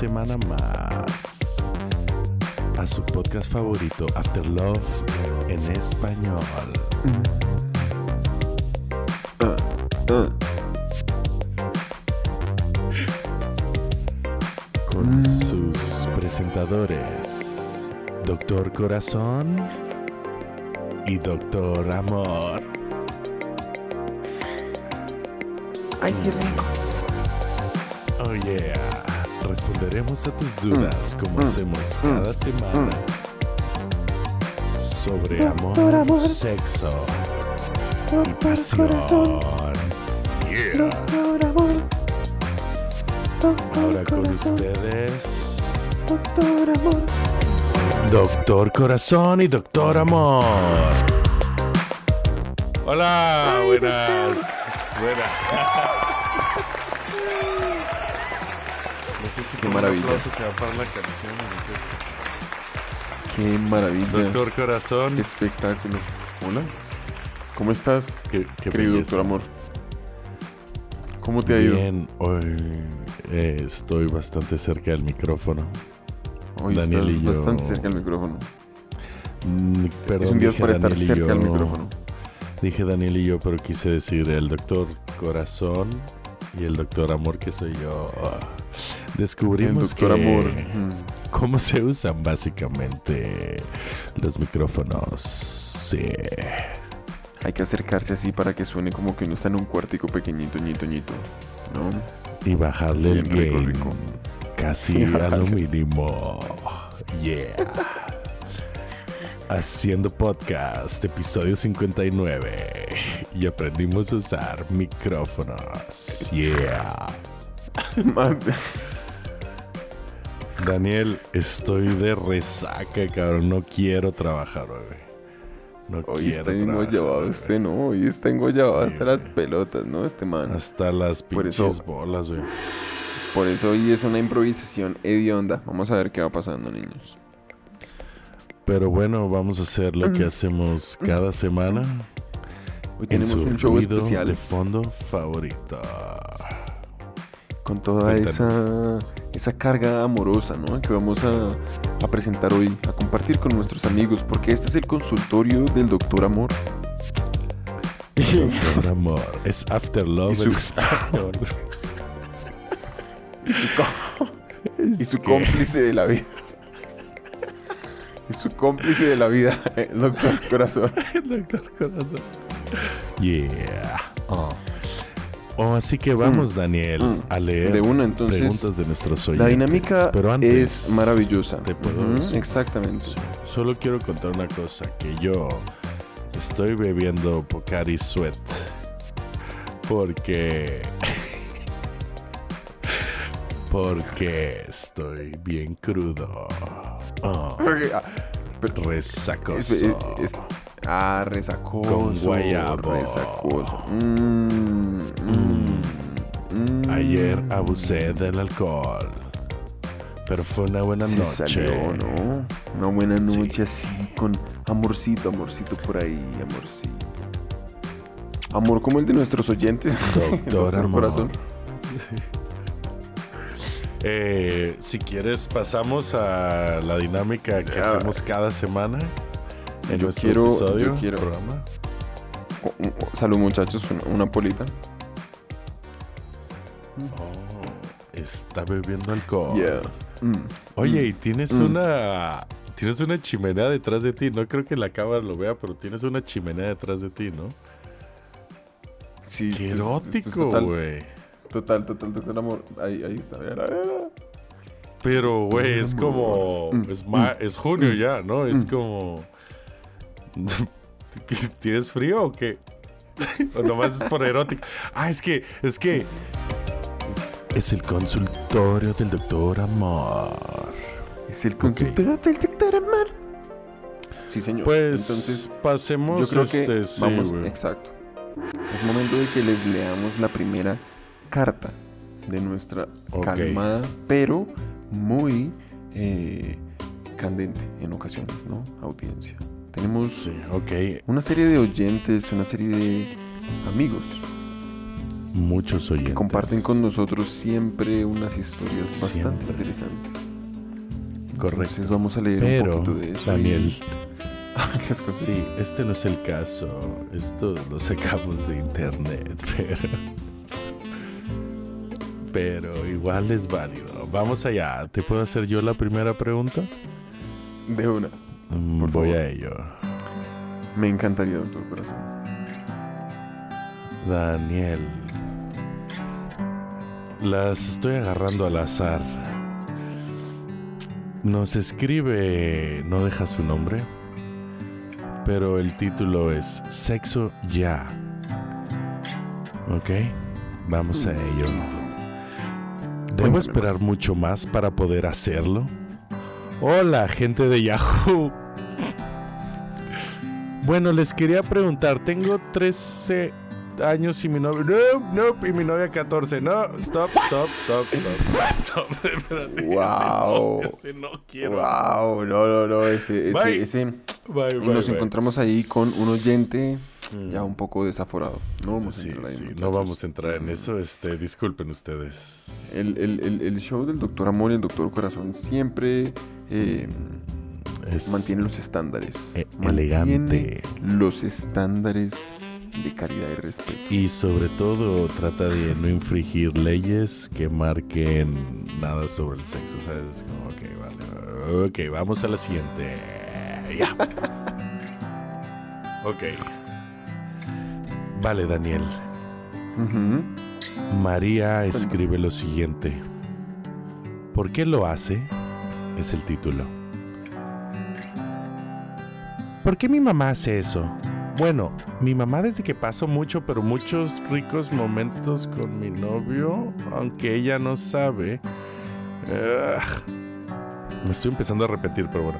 semana más a su podcast favorito, After Love en español. Con sus presentadores, Doctor Corazón y Doctor Amor. Ay, qué rico. Oh yeah. Responderemos a tus dudas como hacemos cada semana. Sobre amor, Amor. sexo y pasión. Corazón. Yeah. Doctor amor. Doctor Ahora con ustedes, Doctor amor. Doctor Corazón y Doctor Amor. Hola, buenas. Buenas. Si Qué maravilla. se va a parar la canción. Qué maravilla. Doctor Corazón. Qué espectáculo. Hola. ¿Cómo estás, Qué, qué querido belleza. doctor amor? ¿Cómo te ha ido? Bien, hoy eh, estoy bastante cerca del micrófono. Hoy Daniel estás y yo- bastante cerca del micrófono. Mm, Perdón, es un Dios dije para estar Daniel cerca del yo- micrófono. Dije Daniel y yo, pero quise decir el doctor Corazón y el doctor Amor que soy yo. El Descubrimos doctor que amor. Cómo se usan básicamente los micrófonos. Sí. Hay que acercarse así para que suene como que uno está en un cuartico pequeñito, ñito, ñito. ¿No? Y bajarle el rico. casi a lo mínimo. Yeah. Haciendo podcast, episodio 59. Y aprendimos a usar micrófonos. Yeah. Más- Daniel, estoy de resaca, cabrón. No quiero trabajar, bebé. No Hoy quiero está engollado usted, ¿no? Hoy está engollado Sí, hasta las güey. pelotas, ¿no? Este man. Hasta las Por pinches eso- bolas, güey. Por eso hoy es una improvisación hedionda. Vamos a ver qué va pasando, niños. Pero bueno, vamos a hacer lo que hacemos cada semana. Hoy en tenemos su un show especial de fondo favorito. Con toda esa, Cuéntanos. esa carga amorosa, ¿no? Que vamos a, a presentar hoy, a compartir con nuestros amigos, porque este es el consultorio del Doctor Amor. Doctor Amor. Es After Love Y su- y su, y su cómplice de la vida. Y su cómplice de la vida, el Doctor Corazón. Doctor Corazón. Yeah. Oh. Oh, así que vamos, Daniel, Mm. a leer De una, entonces, preguntas de nuestros oyentes. La dinámica Pero antes, es maravillosa. Te puedo exactamente. Solo quiero contar una cosa, que yo estoy bebiendo Pocari Sweat porque porque estoy bien crudo. Oh, ah, resacoso. Es- es- es- ah, resacoso. Con guayabo. Resacoso. Mm, mm, mm. Ayer abusé del alcohol, pero fue una buena Sí noche. salió, ¿no? Una buena Sí. noche así con amorcito, amorcito por ahí, amorcito. Amor como el de nuestros oyentes. Doctor Amor. Corazón. Eh, si quieres, pasamos a la dinámica que hacemos cada semana en Yo nuestro quiero- episodio, yo quiero- programa. Salud muchachos, una, una polita. Oh, está bebiendo alcohol. Yeah. Mm. Oye, y tienes Mm. una tienes una chimenea detrás de ti. No creo que la cámara lo vea, pero tienes una chimenea detrás de ti, ¿no? Sí, Qué sí, erótico, güey. Total, total, total amor. Ahí, ahí está. Mira, mira. Pero, güey, es como. Mm, Es, ma- es junio mm, ya, ¿no? Es mm. como. ¿Tienes frío o qué? o nomás es por erótico. Ah, es que. Es que. Es el consultorio del doctor Amor. Es el consultorio del doctor Amar. Sí, señor. Pues. Entonces, pasemos. yo creo que este, sí, vamos, güey. exacto. Es momento de que les leamos la primera carta de nuestra calmada, pero muy eh, candente en ocasiones, ¿no? Audiencia. Tenemos Sí, ok. una serie de oyentes, una serie de amigos muchos oyentes. Comparten con nosotros siempre unas historias bastante interesantes. Correcto. Entonces vamos a leer Pero, un poquito de eso. Daniel, sí, este no es el caso. Esto lo sacamos de internet, pero. Pero igual es válido. Vamos allá. ¿Te puedo hacer yo la primera pregunta? De una. Mm, Por Voy a ello. Me encantaría, doctor Corazón. Daniel. Las estoy agarrando al azar. Nos escribe, no deja su nombre, pero el título es Sexo Ya. Ok, vamos a ello. ¿Debo esperar mucho más para poder hacerlo? Hola, gente de Yahoo. Bueno, les quería preguntar, tengo 13 años y mi novia... No, no, y mi novia 14. No, stop, stop, stop, stop. Stop, espérate. Wow. Ese no, ese no quiero. Wow, no, no, no, ese, Bye. ese, ese. Bye, Y bye, nos encontramos ahí con un oyente Mm. ya un poco desaforado. No vamos a entrar ahí, sí, no vamos a entrar en eso. Este, disculpen ustedes. El, el- el- el show del doctor Amor y el doctor Corazón siempre eh, Es mantiene los estándares. e- Mantiene elegante. los estándares de calidad y respeto. Y sobre todo trata de no infringir leyes que marquen nada sobre el sexo, ¿sabes? Es como, ok, vale. Ok, vamos a la siguiente. Ya. Ok. Vale, Daniel. María escribe lo siguiente. ¿Por qué lo hace? Es el título. ¿Por qué mi mamá hace eso? Bueno, mi mamá desde que paso mucho, pero muchos ricos momentos con mi novio, aunque ella no sabe. Ugh. me estoy empezando a repetir, pero bueno.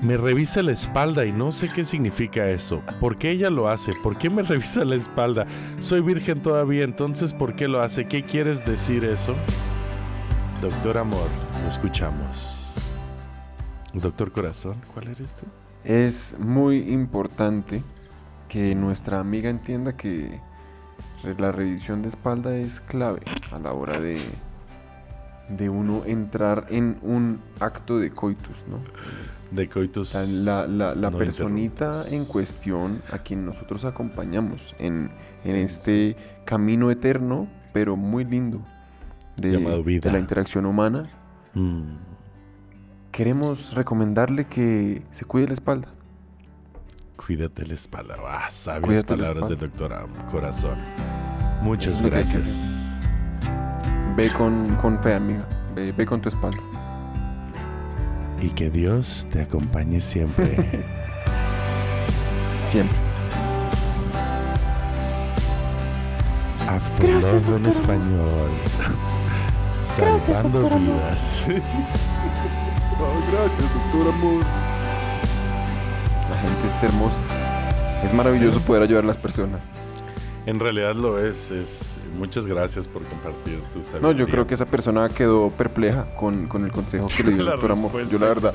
Me revisa la espalda y no sé qué significa eso. ¿Por qué ella lo hace? ¿Por qué me revisa la espalda? Soy virgen todavía, entonces ¿por qué lo hace? ¿Qué quieres decir eso? Doctor Amor, lo escuchamos. Doctor Corazón, ¿cuál eres tú? Es muy importante que nuestra amiga entienda que la revisión de espalda es clave a la hora de, de uno entrar en un acto de coitus, ¿no? De coitus. La, la- la no personita en cuestión a quien nosotros acompañamos en, en este camino eterno, pero muy lindo, de, vida. de la interacción humana, Mm, queremos recomendarle que se cuide la espalda. Cuídate la espalda. Ah, sabias Cuídate la palabras del doctor Am- Corazón. Muchas Eso gracias. Ve con, con fe, amiga. Ve, ve con tu espalda. Y que Dios te acompañe siempre. Siempre. After Gracias, Love en doctor español. Gracias, Salvando doctor Amor. vidas. gracias, doctor amor. La gente es hermosa. Es maravilloso poder ayudar a las personas. En realidad lo es, es. Muchas gracias por compartir tu No, sabiduría. yo creo que esa persona quedó perpleja con, con el consejo que le dio el doctor amor. Yo la verdad,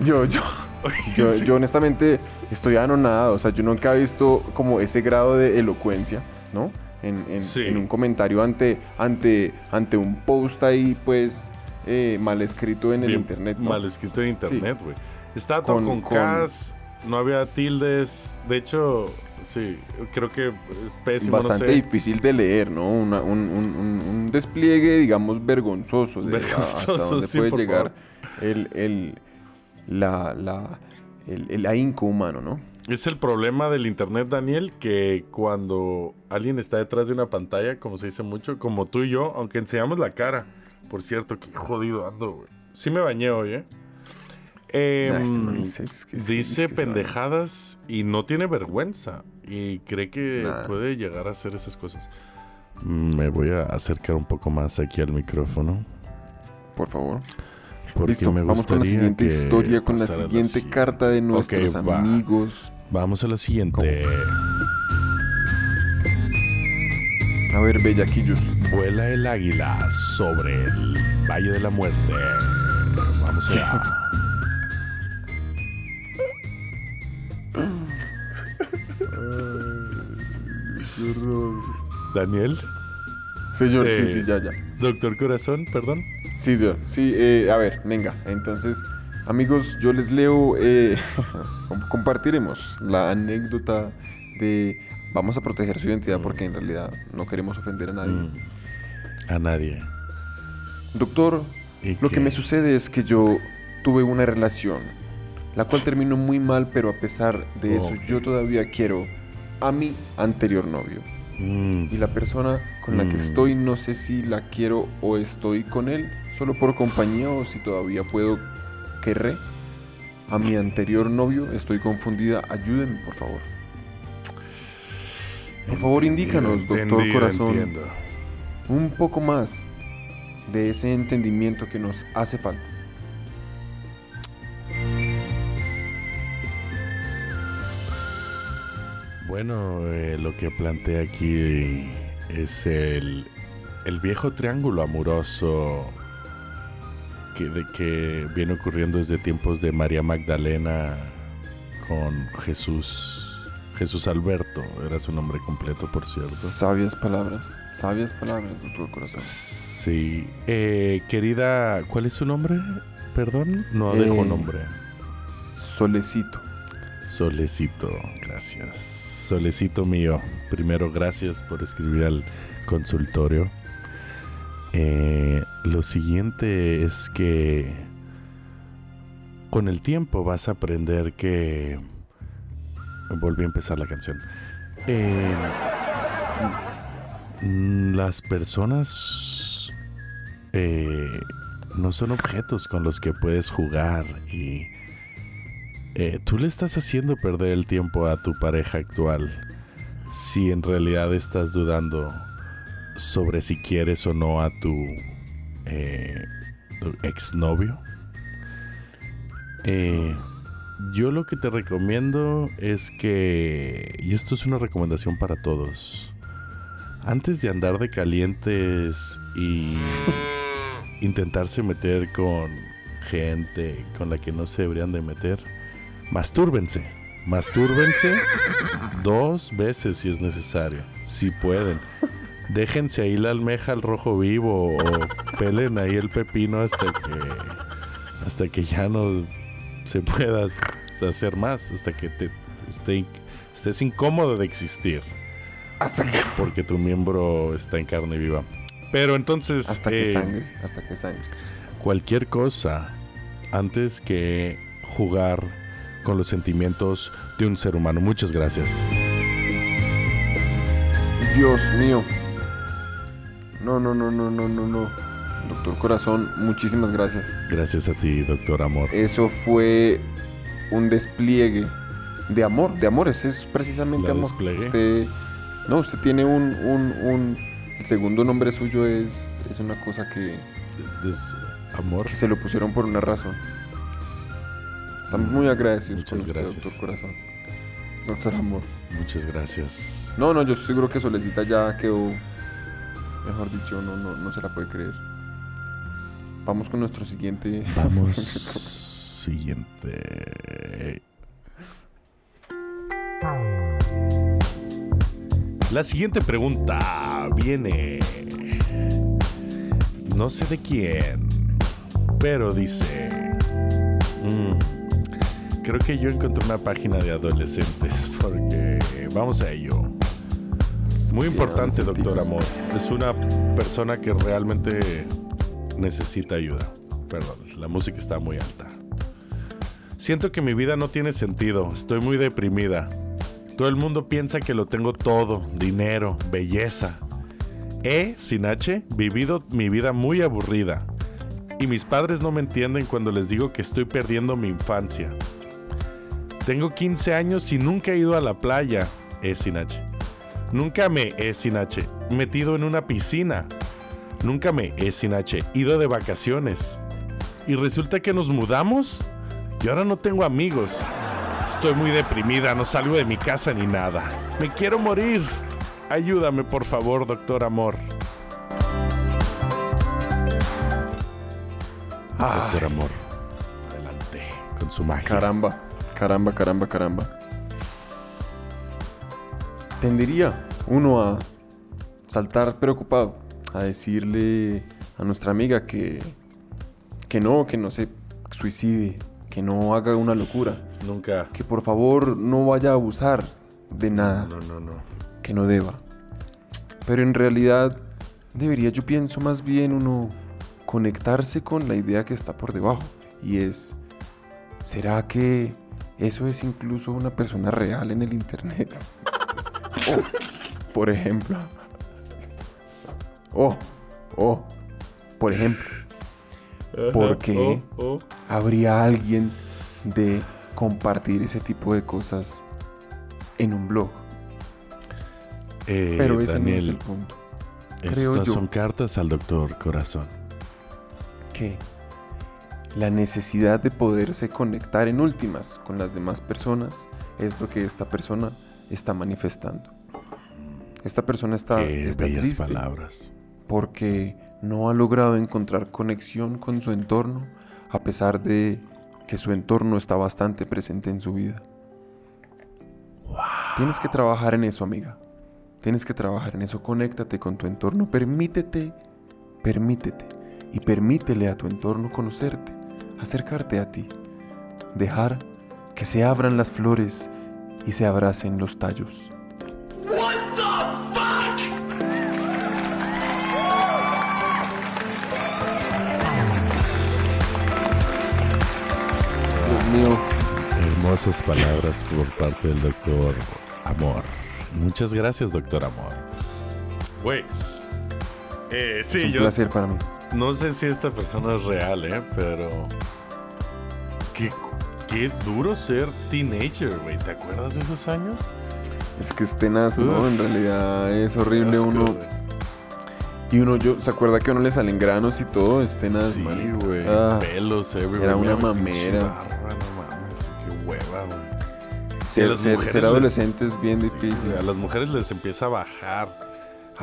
yo, yo, yo, Sí. yo honestamente estoy anonadado. O sea, yo nunca he visto como ese grado de elocuencia, ¿no? En, en- Sí. en un comentario ante, ante, ante un post ahí, pues, eh, mal escrito en el Bien internet. ¿no? Mal escrito en internet, güey. Estaba todo Con- con, con- Ks, no había tildes. De hecho, sí, creo que es pésimo. Bastante no sé. difícil de leer, ¿no? Una- un, un- un- un despliegue, digamos, vergonzoso de a- hasta Vergonzoso, dónde sí, puede llegar el, el, la, la, el, el ahínco humano, ¿no? Es el problema del internet, Daniel, que cuando alguien está detrás de una pantalla, como se dice mucho, como tú y yo, aunque enseñamos la cara, por cierto, que jodido ando, güey. Sí me bañé hoy, ¿eh? Nah, este man es- que sí, dice es que va. pendejadas y no tiene vergüenza y cree que Nah. puede llegar a hacer esas cosas. Me voy a acercar un poco más aquí al micrófono. Por favor. Porque Listo, me vamos con la siguiente historia, con la siguiente siguiente. carta de nuestros va. amigos. Vamos a la siguiente. A ver, bellaquillos. Vuela el águila sobre el Valle de la Muerte. Vamos allá. Daniel, Señor, sí, Eh, sí, ya, ya. Doctor Corazón, perdón. Sí, yo. Sí, eh, a ver, venga. Entonces, amigos, yo les leo. eh, com- compartiremos la anécdota de. Vamos a proteger su identidad porque en realidad no queremos ofender a nadie. Mm, A nadie. Doctor, ¿Y lo que me sucede es que yo tuve una relación, la cual terminó muy mal, pero a pesar de eso, Ok. yo todavía quiero a mi anterior novio. Mm, Y la persona con la que Mm. estoy, no sé si la quiero o estoy con él solo por compañía o si todavía puedo querer a mi anterior novio. Estoy confundida. Ayúdenme, por favor. Por favor, indícanos, doctor entendido, corazón, entiendo. un poco más de ese entendimiento que nos hace falta. Bueno, eh, lo que plantea aquí es el, el viejo triángulo amoroso que, de, que viene ocurriendo desde tiempos de María Magdalena con Jesús. Jesús Alberto, era su nombre completo, por cierto. Sabias palabras, sabias palabras, doctor corazón. Sí. Eh, querida, ¿cuál es su nombre? Perdón, no dejo Eh, nombre. Solecito. Solecito, gracias. Solecito mío, primero gracias por escribir al consultorio. Eh, lo siguiente es que con el tiempo vas a aprender que... Volví a empezar la canción. Eh, las personas eh, no son objetos con los que puedes jugar y... Eh, tú le estás haciendo perder el tiempo a tu pareja actual si en realidad estás dudando sobre si quieres o no a tu, eh, tu exnovio. Eh, yo lo que te recomiendo es que, y esto es una recomendación para todos, antes de andar de calientes y intentarse meter con gente con la que no se deberían de meter, mastúrbense. Mastúrbense dos veces si es necesario, si pueden. Déjense ahí la almeja al rojo vivo o pelen ahí el pepino hasta que hasta que ya no se pueda hacer más, hasta que te esté, estés incómodo de existir, Hasta que, porque tu miembro está en carne viva. Pero entonces hasta que eh, sangre, hasta que sangre. cualquier cosa antes que jugar con los sentimientos de un ser humano. Muchas gracias. Dios mío. No, no, no, no, no, no, no. Doctor Corazón, muchísimas gracias. Gracias a ti, doctor Amor. Eso fue un despliegue de amor, de amores, es precisamente ¿La amor. desplegué? Usted, no, usted tiene un, un, un, el segundo nombre suyo es, es una cosa que, Des- amor. que se lo pusieron por una razón. Estamos muy agradecidos Muchas con usted, gracias. doctor Corazón. Doctor Amor. Muchas gracias. No, no, yo estoy seguro que Solecita ya quedó, mejor dicho, no, no, no se la puede creer. Vamos con nuestro siguiente. Vamos. Siguiente. La siguiente pregunta viene. No sé de quién, pero dice. mm, creo que yo encontré una página de adolescentes porque vamos a ello. Muy importante, doctor Amor. Es una persona que realmente necesita ayuda. Perdón, la música está muy alta. Siento que mi vida no tiene sentido. Estoy muy deprimida. Todo el mundo piensa que lo tengo todo. Dinero, belleza. He, sin H, vivido mi vida muy aburrida. Y mis padres no me entienden cuando les digo que estoy perdiendo mi infancia. Tengo 15 años y nunca he ido a la playa. E sin H. Nunca me he sin H metido en una piscina. Nunca me he sin H ido de vacaciones. Y resulta que nos mudamos y ahora no tengo amigos. Estoy muy deprimida, no salgo de mi casa ni nada. Me quiero morir. Ayúdame, por favor, doctor amor. Doctor amor, adelante con su magia. Caramba, caramba, caramba, caramba. Tendería uno a saltar preocupado. a decirle a nuestra amiga que, que no, que no se suicide, que no haga una locura, Nunca. que por favor no vaya a abusar de nada No, no, no. que no deba. Pero en realidad debería, yo pienso más bien uno conectarse con la idea que está por debajo. Y es, ¿será que eso es incluso una persona real en el Internet? O, por ejemplo. O, o, por ejemplo, ¿Por qué? Oh, oh. habría alguien de compartir ese tipo de cosas en un blog. Eh, Pero ese no es el punto. creo estas yo. son cartas al doctor Corazón. que la necesidad de poderse conectar en últimas con las demás personas es lo que esta persona está manifestando. Esta persona está, Qué está triste palabras. porque no ha logrado encontrar conexión con su entorno a pesar de que su entorno está bastante presente en su vida. Tienes que trabajar en eso, amiga. Tienes que trabajar en eso. Conéctate con tu entorno. Permítete, permítete y permítele a tu entorno conocerte, acercarte a ti. Dejar que se abran las flores y se abracen los tallos. Dios mío, Hermosas palabras por parte del doctor Amor. Muchas gracias, doctor Amor. Güey. Eh, es un yo placer para mí. No sé si esta persona es real, ¿eh? Pero... Qué, qué duro ser teenager, güey. ¿Te acuerdas de esos años? Es que es tenaz, ¿no? Uf. En realidad es horrible Asco, uno. Y uno, yo, ¿se acuerda que a uno le salen granos y todo? Es tenaz, Sí, güey. Ah, Pelos everywhere. era una mamera. no mames, qué hueva, güey. ser, ser- ser les- adolescente es bien Sí, difícil. a las mujeres les empieza a bajar.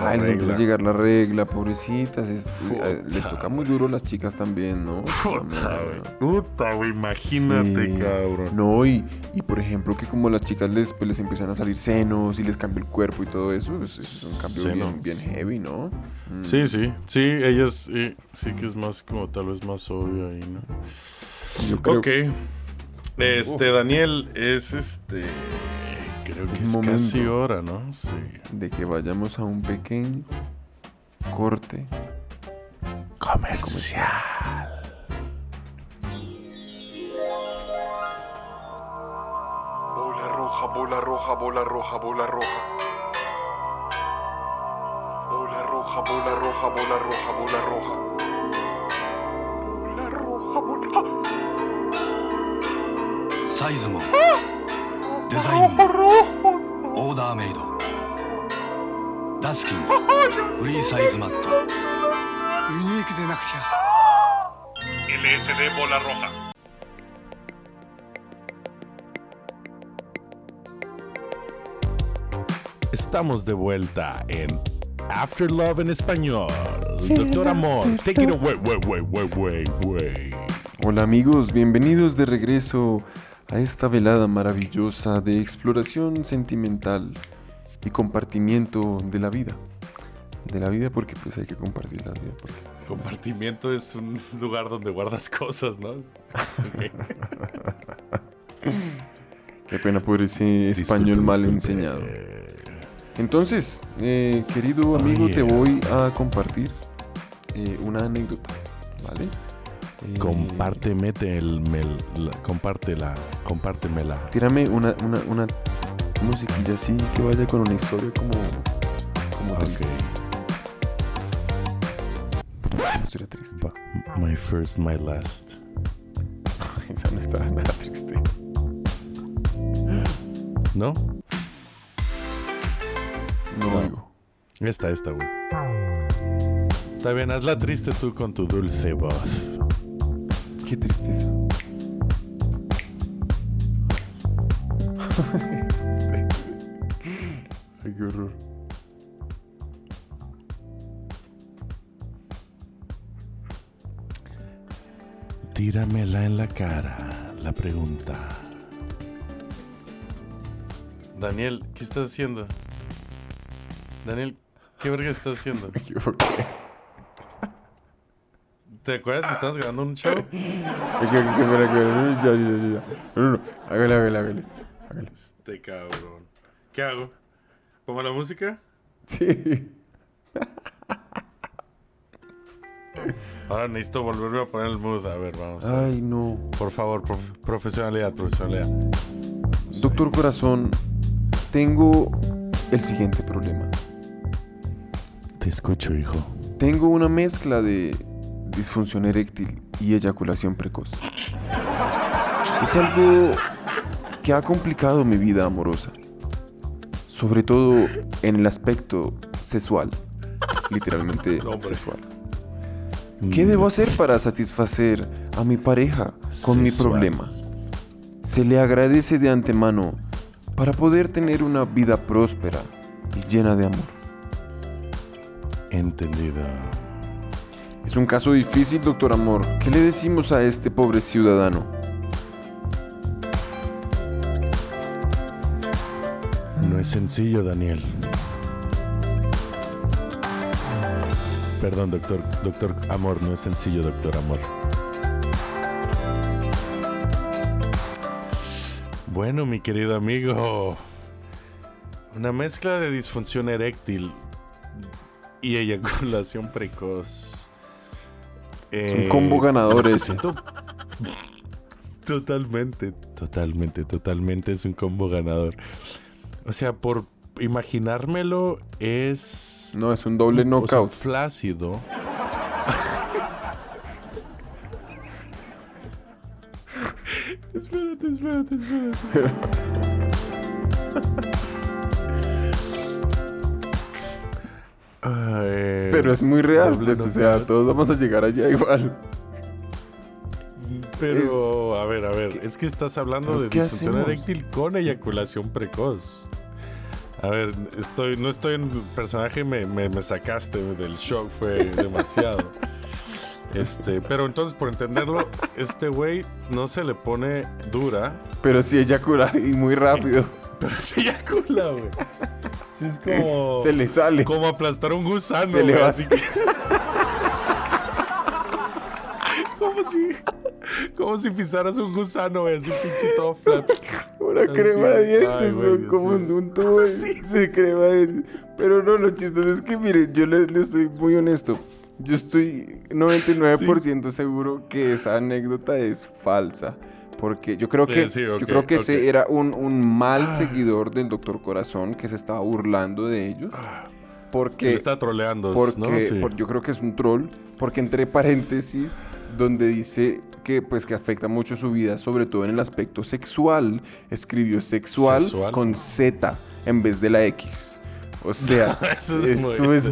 Ay, les empieza a llegar la regla, pobrecitas. es- eh, les toca muy duro a las chicas también, ¿no? Puta, güey. Puta, güey. Imagínate, Sí. cabrón. No, y, y por ejemplo que como a las chicas les, pues, les empiezan a salir senos y les cambia el cuerpo y todo eso, es, es un cambio bien, heavy, ¿no? Mm. Sí, sí. Sí, ellas sí, sí que es más como tal vez más obvio ahí, ¿no? Yo creo Ok. Este, Daniel, es este. Creo que es, casi hora, ¿no? Sí. De que vayamos a un pequeño corte comercial. Bola roja, bola roja, bola roja, bola roja. Bola roja, bola roja, bola roja, bola roja. Bola roja, bola. Size em デザインもオーダーメイドダスキンフリーサイズマットユニークでなくちゃ LSD Bola Roja. Estamos de vuelta en After Love en español. Doctor Amor, take it away, way, way, way, way, way. Hola amigos, bienvenidos de regreso a esta velada maravillosa de exploración sentimental y compartimiento de la vida. De la vida porque pues hay que compartir la vida. porque- Compartimiento es un lugar donde guardas cosas, ¿no? Qué pena por ese español Disculpe, mal disculpe. enseñado. Entonces, eh, querido amigo, te voy a compartir eh, una anécdota, ¿vale? Eh, Compárteme el, mel- la, compártela, compártemela. Tírame una, una, una musiquilla así que vaya con una historia como, como Ok. triste. Una historia triste. My first, my last. Esa no está nada triste. ¿No? No, No. amigo. Esta, esta, güey. Está bien, hazla triste tú con tu dulce voz. Qué tristeza. Ay, qué horror. Tíramela en la cara, la pregunta. Daniel, ¿qué estás haciendo? Daniel, ¿Qué verga estás haciendo? Me equivoqué. ¿Te acuerdas que estabas grabando un show? Hágale, hágale, hágale. Este cabrón. ¿Qué hago? ¿Pongo la música? Sí. Ahora necesito volverme a poner el mood. A ver, vamos. a ver. Ay, no. Por favor, prof- profesionalidad, profesionalidad. Doctor Corazón, tengo el siguiente problema. Te escucho, hijo. Tengo una mezcla de disfunción eréctil y eyaculación precoz. Es algo que ha complicado mi vida amorosa. Sobre todo en el aspecto sexual. Literalmente sexual. ¿Qué debo hacer para satisfacer a mi pareja con mi problema? Se le agradece de antemano para poder tener una vida próspera y llena de amor. Entendido. Es un caso difícil, doctor Amor. ¿Qué le decimos a este pobre ciudadano? No es sencillo, Daniel. Perdón, doctor. Doctor Amor, no es sencillo, doctor Amor. Bueno, mi querido amigo. Una mezcla de disfunción eréctil y eyaculación precoz. Es un Eh, combo ganador ese. Totalmente, totalmente, totalmente es un combo ganador. O sea, por imaginármelo es... No, es un doble o sea, knockout. flácido. espérate, espérate, espérate. Pero es muy real, pues, o sea, todos vamos a llegar allá igual. Pero, a ver, a ver, es que estás hablando ¿pero de disfunción eréctil con eyaculación precoz. A ver, estoy, no estoy en el personaje, me, me, me sacaste del shock, fue demasiado. Este, pero entonces, por entenderlo, este güey no se le pone dura, Pero sí eyacula y muy rápido. pero se eyacula, güey. Sí, es como, Se le sale. como aplastar un gusano, Se le va. así que- como si, como si pisaras un gusano, güey, así pinche todo flat. Una Así, crema de dientes, güey, Dios como un tubo de, de crema de dientes. Pero no, lo chistoso es que, mire, yo le, le soy muy honesto. Yo estoy 99% seguro que esa anécdota es falsa. Porque yo creo que, sí, yo creo que ok. ese era un, un mal seguidor del Doctor Corazón que se estaba burlando de ellos. Que Porque, está troleando, porque ¿no? Sí. por- yo creo que es un troll. Porque entre paréntesis, donde dice que pues que afecta mucho su vida, sobre todo en el aspecto sexual, escribió sexual, Sexual. con Z en vez de la X. O sea, Eso es eso muy- es eso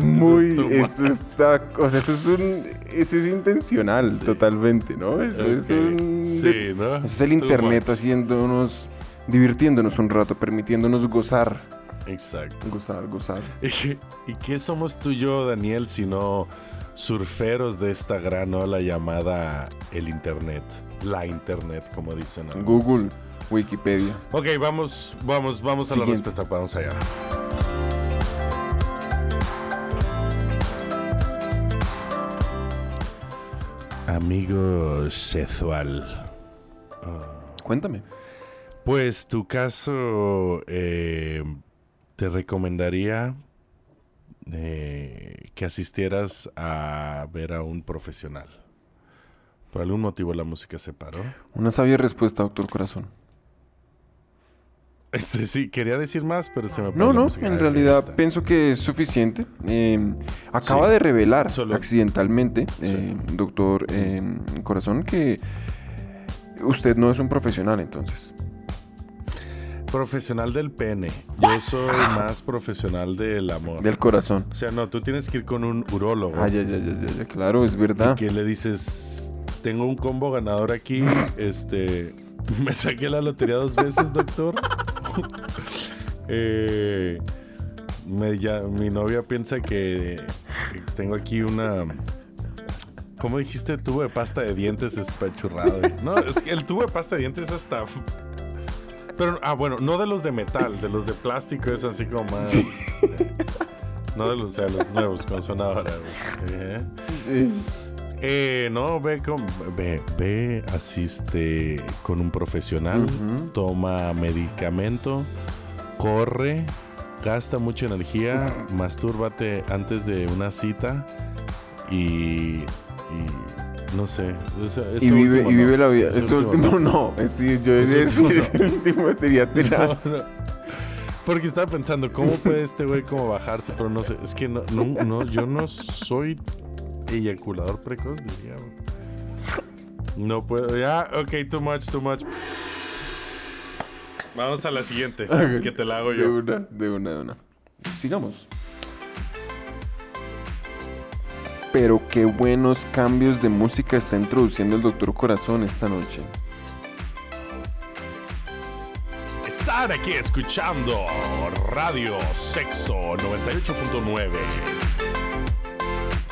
es eso está, o sea, eso es un, eso es intencional Sí. totalmente, ¿no? Eso es un, Sí, ¿no? es el Too internet much. haciéndonos, divirtiéndonos un rato, permitiéndonos gozar, Exacto. gozar, gozar. ¿Y, qué somos tú y yo, Daniel, sino surferos de esta gran ola llamada el internet? La internet, como dicen. algunos. Google, Wikipedia. Ok, vamos, vamos, vamos a la Siguiente. respuesta. Vamos allá. Amigo sexual. Cuéntame. Pues tu caso eh, te recomendaría eh, que asistieras a ver a un profesional. Por algún motivo la música se paró. Una sabia respuesta, doctor Corazón. Este sí, quería decir más, pero se me No, no, en Ah, realidad pienso que es suficiente. Eh, acaba Sí. de revelar Solo- accidentalmente, eh, doctor eh, Corazón, que usted no es un profesional entonces. Profesional del pene. Yo soy más profesional del amor. Del corazón. O sea, no, tú tienes que ir con un urólogo. Ah, ya, ya, ya, ya, claro, es y verdad. que le dices, tengo un combo ganador aquí, este, me saqué la lotería dos veces, doctor. Eh, me ya- mi novia piensa que, que tengo aquí una... ¿Cómo dijiste? Tubo de pasta de dientes espachurrado. No, es que el tubo de pasta de dientes hasta... Pero, ah, bueno, no de los de metal, de los de plástico es así como más... No de los, o sea, los nuevos, como son ahora. Eh. Sí. Eh, no, ve con, ve, ve, asiste con un profesional, toma medicamento, corre, gasta mucha energía, mastúrbate antes de una cita y, y no sé. o sea, Y vive, último y no. vive la vida. Este último no. Es decir, yo último sería tenaz. Porque estaba pensando, ¿cómo puede este güey como bajarse? Pero no sé, es que no, no, no, yo no soy eyaculador precoz, diría. No puedo, ya, ok, too much, too much. Vamos a la siguiente, Ok. que te la hago De yo. una, de una, de una. Sigamos. Pero qué buenos cambios de música está introduciendo el Doctor Corazón esta noche. Están aquí escuchando Radio Sexo 98.9.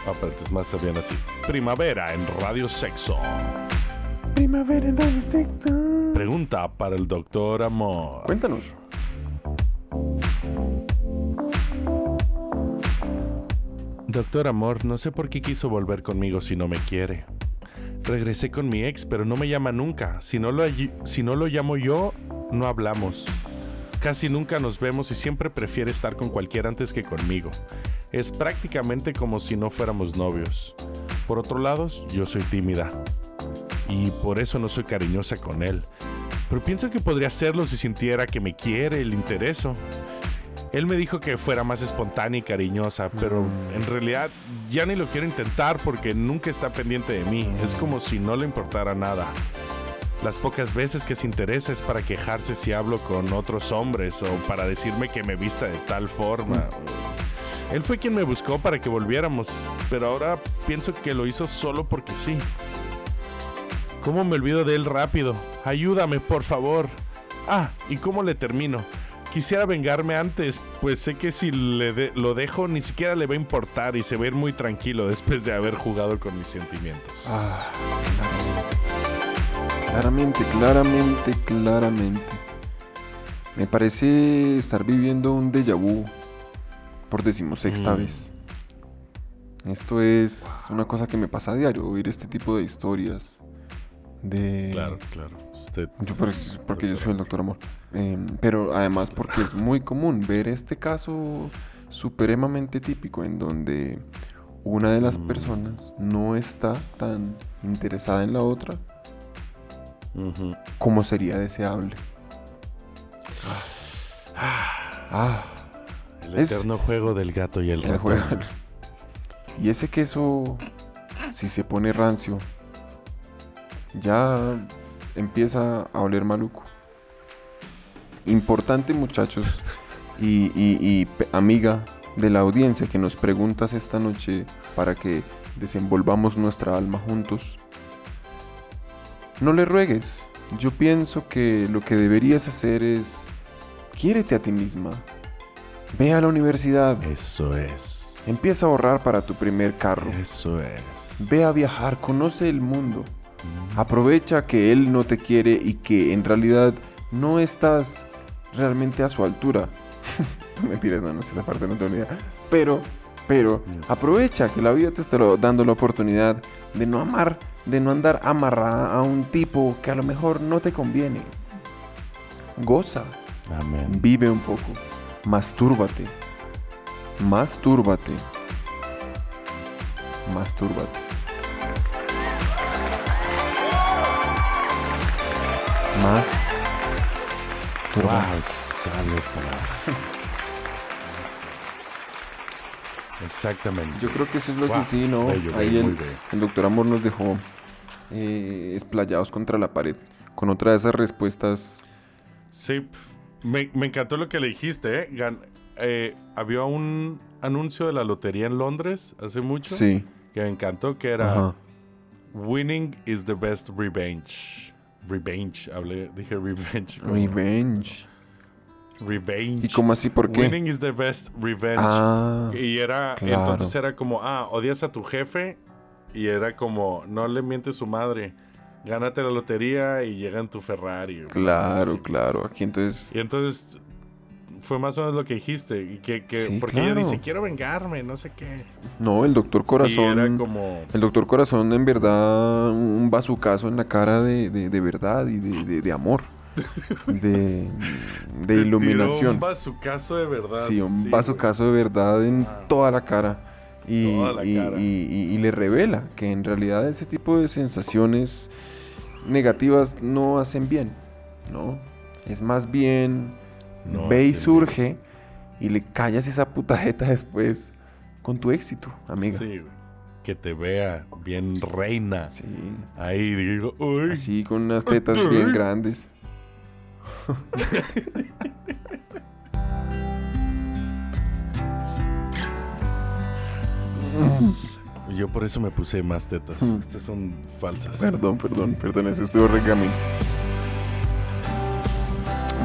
Ah, pero es más bien así. Primavera en Radio Sexo. Primavera en sector. Pregunta para el doctor Amor. Cuéntanos. Doctor Amor, no sé por qué quiso volver conmigo si no me quiere. Regresé con mi ex, pero no me llama nunca. Si no lo, si no lo llamo yo, no hablamos. Casi nunca nos vemos y siempre prefiere estar con cualquiera antes que conmigo. Es prácticamente como si no fuéramos novios. Por otro lado, yo soy tímida. Y por eso no soy cariñosa con él. Pero pienso que podría hacerlo si sintiera que me quiere, le intereso. Él me dijo que fuera más espontánea y cariñosa, pero en realidad ya ni lo quiero intentar porque nunca está pendiente de mí. Es como si no le importara nada. Las pocas veces que se interesa es para quejarse si hablo con otros hombres o para decirme que me vista de tal forma. Él fue quien me buscó para que volviéramos, pero ahora pienso que lo hizo solo porque sí. ¿Cómo me olvido de él rápido? Ayúdame, por favor. Ah, ¿y cómo le termino? Quisiera vengarme antes, pues sé que si le de- lo dejo ni siquiera le va a importar y se va a ir muy tranquilo después de haber jugado con mis sentimientos. Ah, claramente, claramente, claramente. Me parece estar viviendo un déjà vu por decimosexta Mm. vez. Esto es una cosa que me pasa a diario, oír este tipo de historias. De... Claro, claro. Usted. Yo porque yo soy el doctor amor. Em, pero además porque es muy común ver este caso supremamente típico en donde una de las Mm. personas no está tan interesada en la otra como sería deseable. Ah, El Es- eterno juego del gato y el el ratón. juego. Y ese queso, si se pone rancio, ya empieza a oler maluco. Importante muchachos y, y- y pe- amiga de la audiencia que nos preguntas esta noche para que desenvolvamos nuestra alma juntos. No le ruegues. Yo pienso que lo que deberías hacer es quiérete a ti misma. Ve a la universidad. Eso es. Empieza a ahorrar para tu primer carro. Eso es. Ve a viajar, conoce el mundo. Aprovecha que él no te quiere y que en realidad no estás realmente a su altura. Mentiras, no, no sé, esa parte no tengo ni idea. Pero, pero, aprovecha que la vida te está dando la oportunidad de no amar, de no andar amarrada a un tipo que a lo mejor no te conviene. Goza, Amén. vive un poco, mastúrbate, mastúrbate, mastúrbate. Más. Wow, sabias palabras. Exactamente. Yo creo que eso es lo que sí, ¿no? bello, Ahí bello, el, el doctor Amor nos dejó eh, esplayados contra la pared con otra de esas respuestas. Sí, me, me encantó lo que le dijiste, ¿eh? Gan- eh, había un anuncio de la lotería en Londres hace mucho Sí. que me encantó, que era Ajá. Winning is the best revenge. Revenge, hablé, dije revenge. como- Revenge. Revenge. ¿Y cómo así? ¿Por qué? Winning is the best revenge. Ah, Y era, claro. entonces era como, ah, odias a tu jefe y era como, no le mientes su madre, gánate la lotería y llega en tu Ferrari. claro, así. claro. Aquí entonces. Y entonces, fue más o menos lo que dijiste. Y que, que- Sí, porque ella claro. dice, quiero vengarme, no sé qué. No, el doctor Corazón. era como... El doctor Corazón, en verdad, un bazucazo en la cara de, de- de verdad y de, de- amor. De, de iluminación. Un bazucazo de verdad. Sí, un güey. bazucazo de verdad en Ah. toda la cara. Y, Toda la y- cara. y- y- y le revela que en realidad ese tipo de sensaciones negativas no hacen bien, ¿no? Es más bien No ve y surge y le callas esa puta jeta después con tu éxito, amiga. Sí, güey. Que te vea bien reina. Sí. Ahí digo, uy. Así con unas tetas bien grandes. Yo por eso me puse más tetas. Mm. Estas son falsas. Perdón, perdón, perdón, ese estuvo regamín.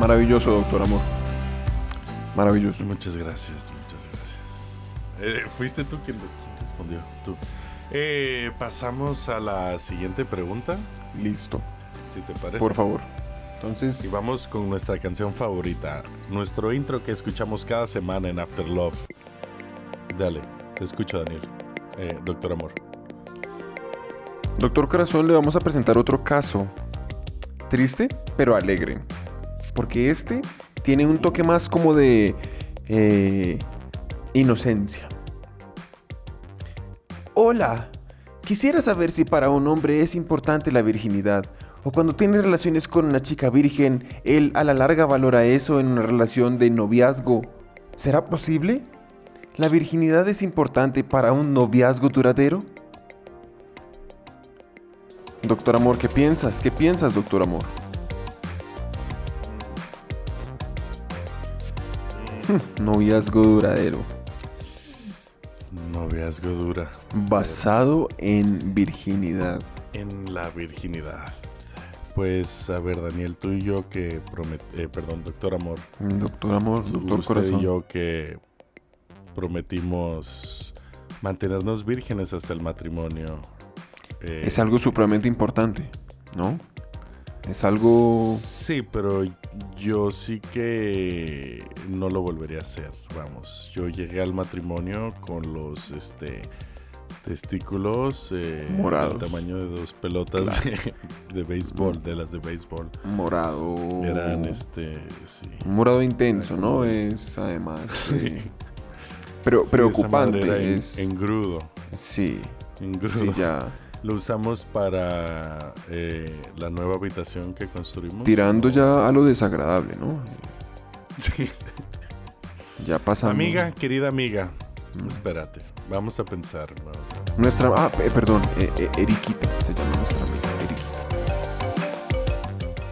Maravilloso, doctor amor. Maravilloso. Muchas gracias, muchas gracias. Eh, Fuiste tú quien, quien respondió. Tú. Eh, pasamos a la siguiente pregunta, Listo, si te parece. por favor. Entonces, Y vamos con nuestra canción favorita, nuestro intro que escuchamos cada semana en After Love. Dale, te escucho, Daniel. Eh, Doctor Amor. doctor Corazón, le vamos a presentar otro caso. Triste, pero alegre. Porque este tiene un toque más como de eh, inocencia. Hola, quisiera saber si para un hombre es importante la virginidad o cuando tiene relaciones con una chica virgen, él a la larga valora eso en una relación de noviazgo. ¿Será posible? ¿La virginidad es importante para un noviazgo duradero? Doctor Amor, ¿qué piensas? ¿Qué piensas, doctor Amor? Noviazgo duradero. Noviazgo dura. Basado en virginidad. En la virginidad. Pues, a ver, Daniel, tú y yo que promet... eh, perdón, Doctor Amor. Doctor Amor, doctor usted Corazón. y yo que prometimos mantenernos vírgenes hasta el matrimonio. Eh, Es algo supremamente importante, ¿no? Es algo... Sí, pero yo sí que no lo volvería a hacer. Vamos, yo llegué al matrimonio con los este testículos eh, Morados. del tamaño de dos pelotas de, de béisbol, de las de béisbol. Morado. Eran este, sí. Un morado intenso, ¿no? Es además... eh, Pero Sí, preocupante. es... engrudo. Sí, engrudo. sí, ya. Lo usamos para eh, la nueva habitación que construimos. Tirando ya a lo desagradable, ¿no? Sí. Ya pasamos. Amiga, querida amiga, Mm. espérate. Vamos a pensar. vamos a- Nuestra. Ah, eh, perdón. eh, eh, Eriquita se llama nuestra amiga.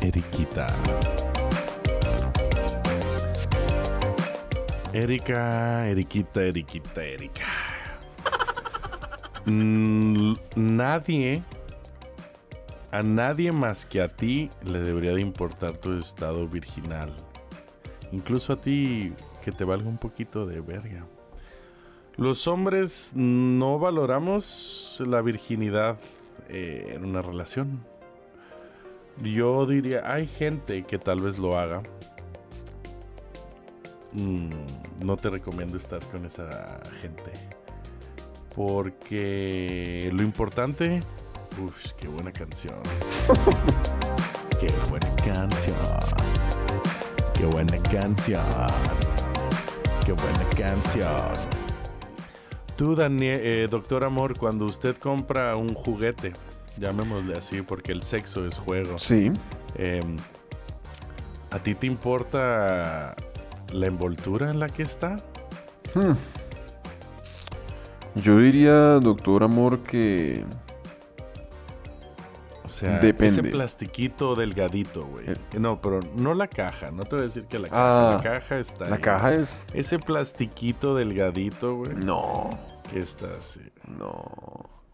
Eriquita. Eriquita. Erika, Eriquita, Eriquita, Erika. Mm, nadie, a nadie más que a ti le debería de importar tu estado virginal. Incluso a ti que te valga un poquito de verga. Los hombres no valoramos la virginidad eh, en una relación. Yo diría, hay gente que tal vez lo haga. Mm, no te recomiendo estar con esa gente. Porque lo importante... Uf, qué buena canción. qué buena canción. Qué buena canción. Qué buena canción. Tú, Daniel, eh, doctor Amor, cuando usted compra un juguete, llamémosle así, porque el sexo es juego. Sí. Eh, ¿A ti te importa la envoltura en la que está? Hmm. Yo diría, doctor Amor, que. O sea, Depende. ese plastiquito delgadito, güey. Eh. No, pero no la caja. No te voy a decir que la caja. Ah, la caja está La ahí. caja es. Ese plastiquito delgadito, güey. No. Que está así. No.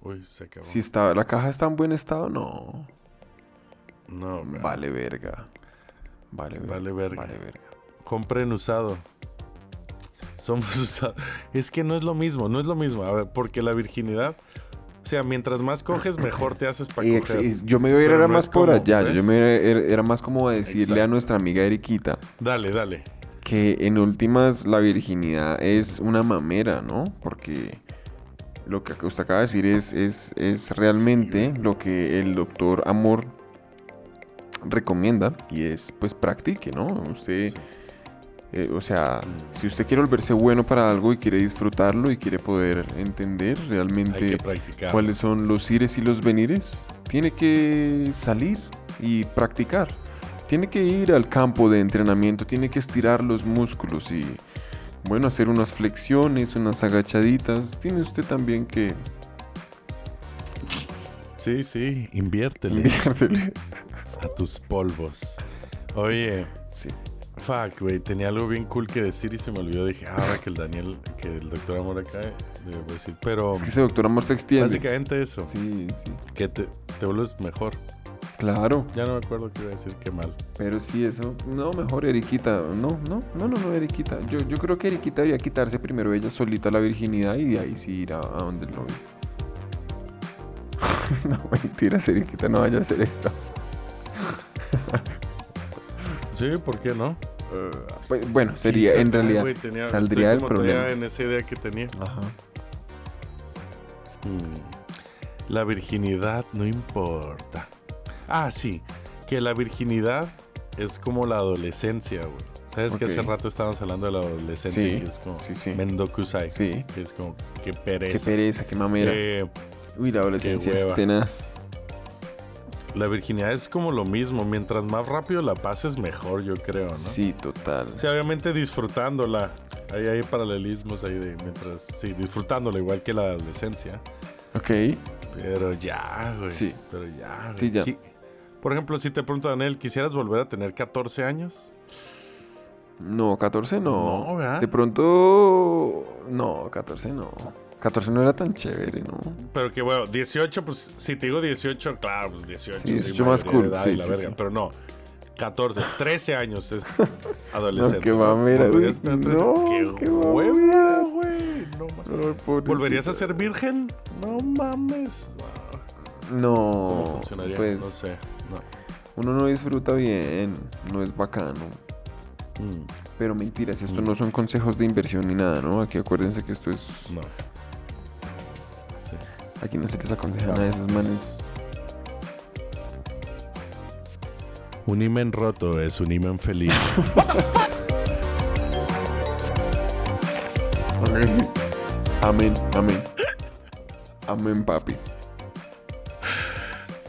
Uy, se acabó. Si está, la caja está en buen estado, no. No. Vale, verga. Vale, verga. Vale verga. Vale, verga. Compren usado. Somos usados. Es que no es lo mismo, no es lo mismo. A ver, porque la virginidad. O sea, mientras más coges, mejor te haces para coger. es- yo me iba a ir era no más por allá. Yo me era, era- más como decirle a nuestra amiga Eriquita Dale, dale. que en últimas la virginidad es una mamera, ¿no? Porque lo que usted acaba de decir es, es, es realmente lo que el doctor Amor recomienda y es pues practique, ¿no? Usted, eh, o sea, si usted quiere volverse bueno para algo y quiere disfrutarlo y quiere poder entender realmente cuáles son los ires y los venires, tiene que salir y practicar. Tiene que ir al campo de entrenamiento, tiene que estirar los músculos y, bueno, hacer unas flexiones, unas agachaditas. Tiene usted también que Sí, sí, inviértele inviértele. a tus polvos. Oye, Sí. Fuck, güey, tenía algo bien cool que decir y se me olvidó. Dije, ah, ahora que el Daniel, que el doctor Amor acá, voy a decir. Pero Es que ese doctor amor se extiende. básicamente eso, Sí, sí. que te, te vuelves mejor. Claro. Ya no me acuerdo qué iba a decir, qué mal. Pero sí, eso. No, mejor Eriquita. No, no, no, no, no, Eriquita. Yo, yo creo que Eriquita debería quitarse primero ella solita la virginidad y de ahí sí ir a, a donde el novio. no, mentiras, Eriquita, no vaya a hacer esto. Sí, ¿por qué no? Pues, bueno, sería, en realidad, tenía- saldría el problema. en esa idea que tenía. Ajá. Mm. La virginidad no importa. Ah, sí. Que la virginidad es como la adolescencia, güey. ¿Sabes que hace rato estábamos hablando de la adolescencia? Sí, y es como sí, sí. Mendokusai. Sí. Que es como, qué Qué pereza. pereza, qué mamera. Eh, Uy, la adolescencia es tenaz. La virginidad es como lo mismo. Mientras más rápido la pases, mejor, yo creo, ¿no? Sí, total. Sí, obviamente disfrutándola. Ahí hay paralelismos ahí de mientras. Sí, disfrutándola igual que la adolescencia. Ok. Pero ya, güey. Sí. Pero ya, güey. Sí, ya. Por ejemplo, si te pregunto, Daniel, ¿quisieras volver a tener 14 años? No, 14 no. No, ¿verdad? De pronto. No, 14 no. 14 no era tan chévere, ¿no? Pero que bueno, 18, pues si te digo 18, claro, pues 18. Sí, 18 más cool, edad sí, la sí, verga. Pero no, 14, 13 años es No, adolescente. qué mamera, ¿Volverías a güey. tener 13? No, qué, qué hueva, mamera. güey. No mames. ¿Volverías a ser virgen? No mames. No. No. ¿Cómo funcionaría? Pues no sé. No. uno no disfruta bien. No es bacano. Mm, Pero mentiras, esto Mm. no son consejos de inversión ni nada, ¿no? Aquí acuérdense que esto es. no. Aquí no se les aconseja nada de esos manes. Un imen roto es un imen feliz. Amén, amén. Amén, papi.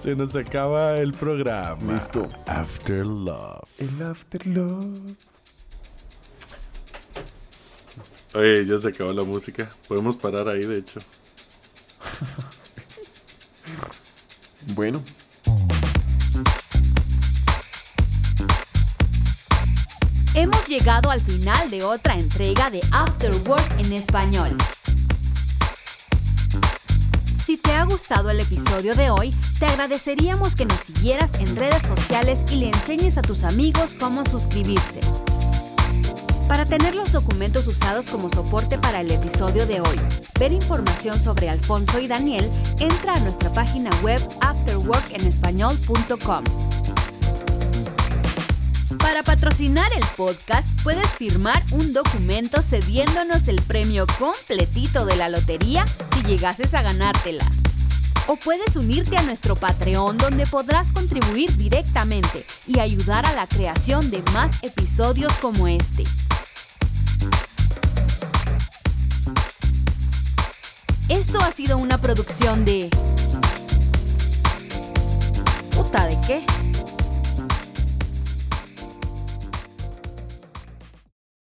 Se nos acaba el programa. Listo. After Love. El afterlove. Oye, ya se acabó la música. Podemos parar ahí, de hecho. Bueno, Hemos llegado al final de otra entrega de After Work en español. Si te ha gustado el episodio de hoy, te agradeceríamos que nos siguieras en redes sociales y le enseñes a tus amigos cómo suscribirse. Para tener los documentos usados como soporte para el episodio de hoy, ver información sobre Alfonso y Daniel, entra a nuestra página web afterworkenespañol.com. Para patrocinar el podcast, puedes firmar un documento cediéndonos el premio completito de la lotería si llegases a ganártela. O puedes unirte a nuestro Patreon donde podrás contribuir directamente y ayudar a la creación de más episodios como este. Esto ha sido una producción de... ¿Puta de qué?